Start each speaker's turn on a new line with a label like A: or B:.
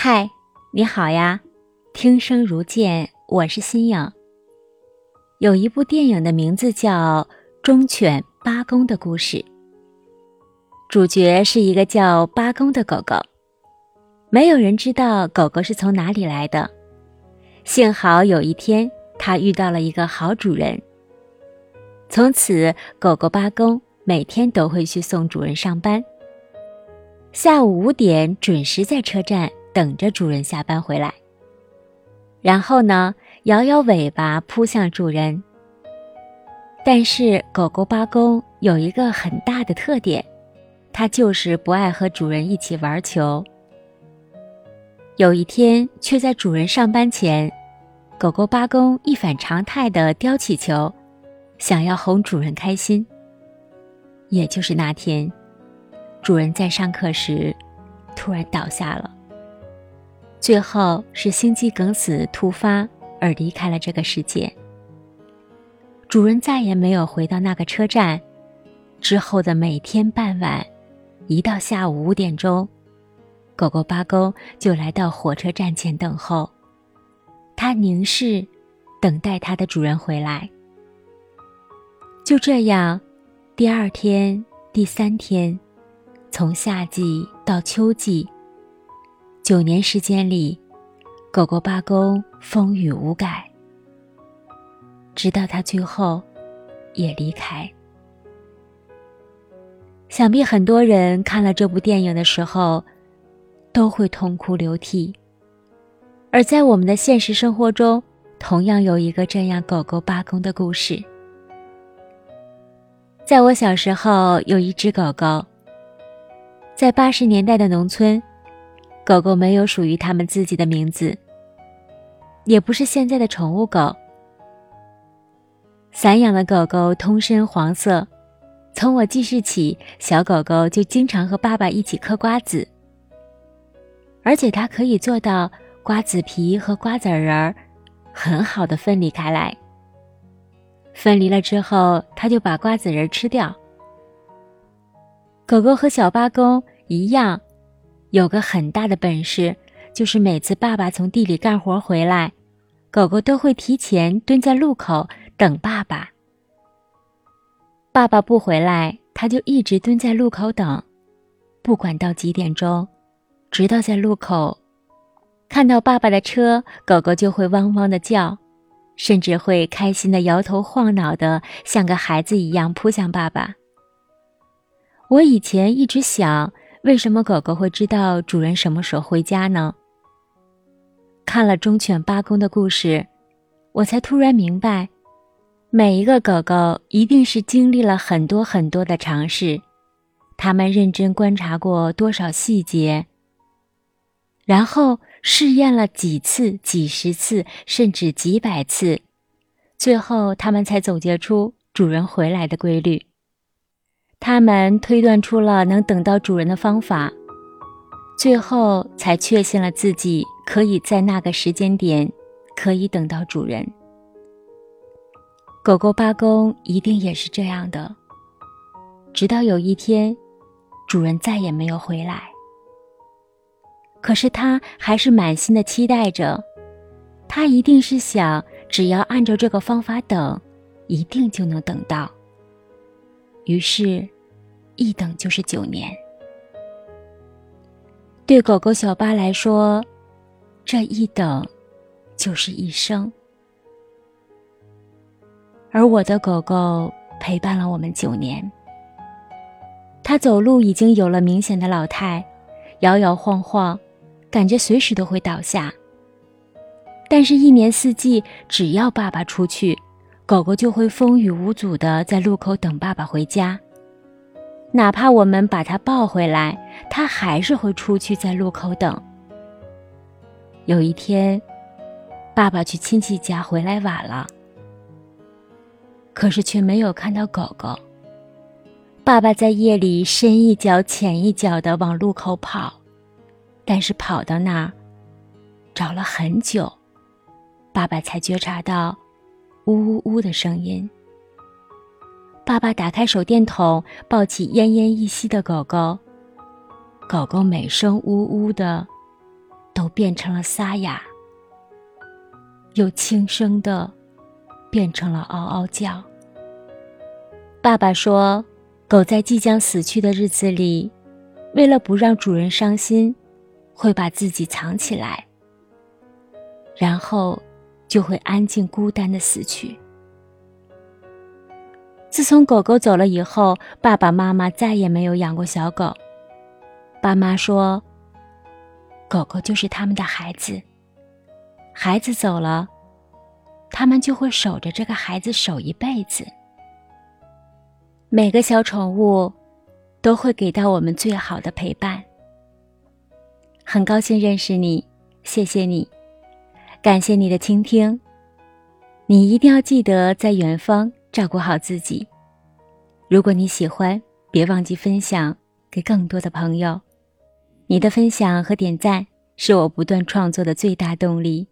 A: 嗨，你好呀！听声如见，我是新颖。有一部电影的名字叫《忠犬八公的故事》，主角是一个叫八公的狗狗。没有人知道狗狗是从哪里来的。幸好有一天，它遇到了一个好主人。从此，狗狗八公每天都会去送主人上班。下午五点准时在车站。等着主人下班回来，然后呢，摇摇尾巴扑向主人。但是狗狗八公有一个很大的特点，它就是不爱和主人一起玩球。有一天，却在主人上班前，狗狗八公一反常态的叼起球，想要哄主人开心。也就是那天，主人在上课时，突然倒下了。最后是心肌梗死突发而离开了这个世界。主人再也没有回到那个车站，之后的每天傍晚，一到下午五点钟，狗狗八公就来到火车站前等候。它凝视，等待它的主人回来。就这样，第二天、第三天，从夏季到秋季。九年时间里，狗狗八公风雨无改，直到它最后也离开。想必很多人看了这部电影的时候，都会痛哭流涕。而在我们的现实生活中，同样有一个这样狗狗八公的故事。在我小时候，有一只狗狗，在八十年代的农村。狗狗没有属于它们自己的名字，也不是现在的宠物狗。散养的狗狗通身黄色，从我记事起，小狗狗就经常和爸爸一起嗑瓜子，而且它可以做到瓜子皮和瓜子仁儿很好的分离开来。分离了之后，它就把瓜子仁吃掉。狗狗和小八公一样。有个很大的本事，就是每次爸爸从地里干活回来，狗狗都会提前蹲在路口等爸爸。爸爸不回来，它就一直蹲在路口等，不管到几点钟，直到在路口看到爸爸的车，狗狗就会汪汪的叫，甚至会开心的摇头晃脑的，像个孩子一样扑向爸爸。我以前一直想。为什么狗狗会知道主人什么时候回家呢？看了忠犬八公的故事，我才突然明白，每一个狗狗一定是经历了很多很多的尝试，它们认真观察过多少细节，然后试验了几次、几十次，甚至几百次，最后它们才总结出主人回来的规律。他们推断出了能等到主人的方法，最后才确信了自己可以在那个时间点可以等到主人。狗狗八公一定也是这样的，直到有一天，主人再也没有回来。可是他还是满心的期待着，他一定是想，只要按照这个方法等，一定就能等到。于是，一等就是九年。对狗狗小八来说，这一等就是一生。而我的狗狗陪伴了我们九年。它走路已经有了明显的老态，摇摇晃晃，感觉随时都会倒下。但是，一年四季，只要爸爸出去。狗狗就会风雨无阻的在路口等爸爸回家，哪怕我们把它抱回来，它还是会出去在路口等。有一天，爸爸去亲戚家回来晚了，可是却没有看到狗狗。爸爸在夜里深一脚浅一脚的往路口跑，但是跑到那儿，找了很久，爸爸才觉察到。呜呜呜的声音。爸爸打开手电筒，抱起奄奄一息的狗狗。狗狗每声呜呜的，都变成了沙哑，又轻声的变成了嗷嗷叫。爸爸说，狗在即将死去的日子里，为了不让主人伤心，会把自己藏起来，然后就会安静孤单的死去。自从狗狗走了以后，爸爸妈妈再也没有养过小狗。爸妈说：“狗狗就是他们的孩子，孩子走了，他们就会守着这个孩子守一辈子。每个小宠物都会给到我们最好的陪伴。”很高兴认识你，谢谢你，感谢你的倾听。你一定要记得在远方。照顾好自己。如果你喜欢，别忘记分享给更多的朋友。你的分享和点赞是我不断创作的最大动力。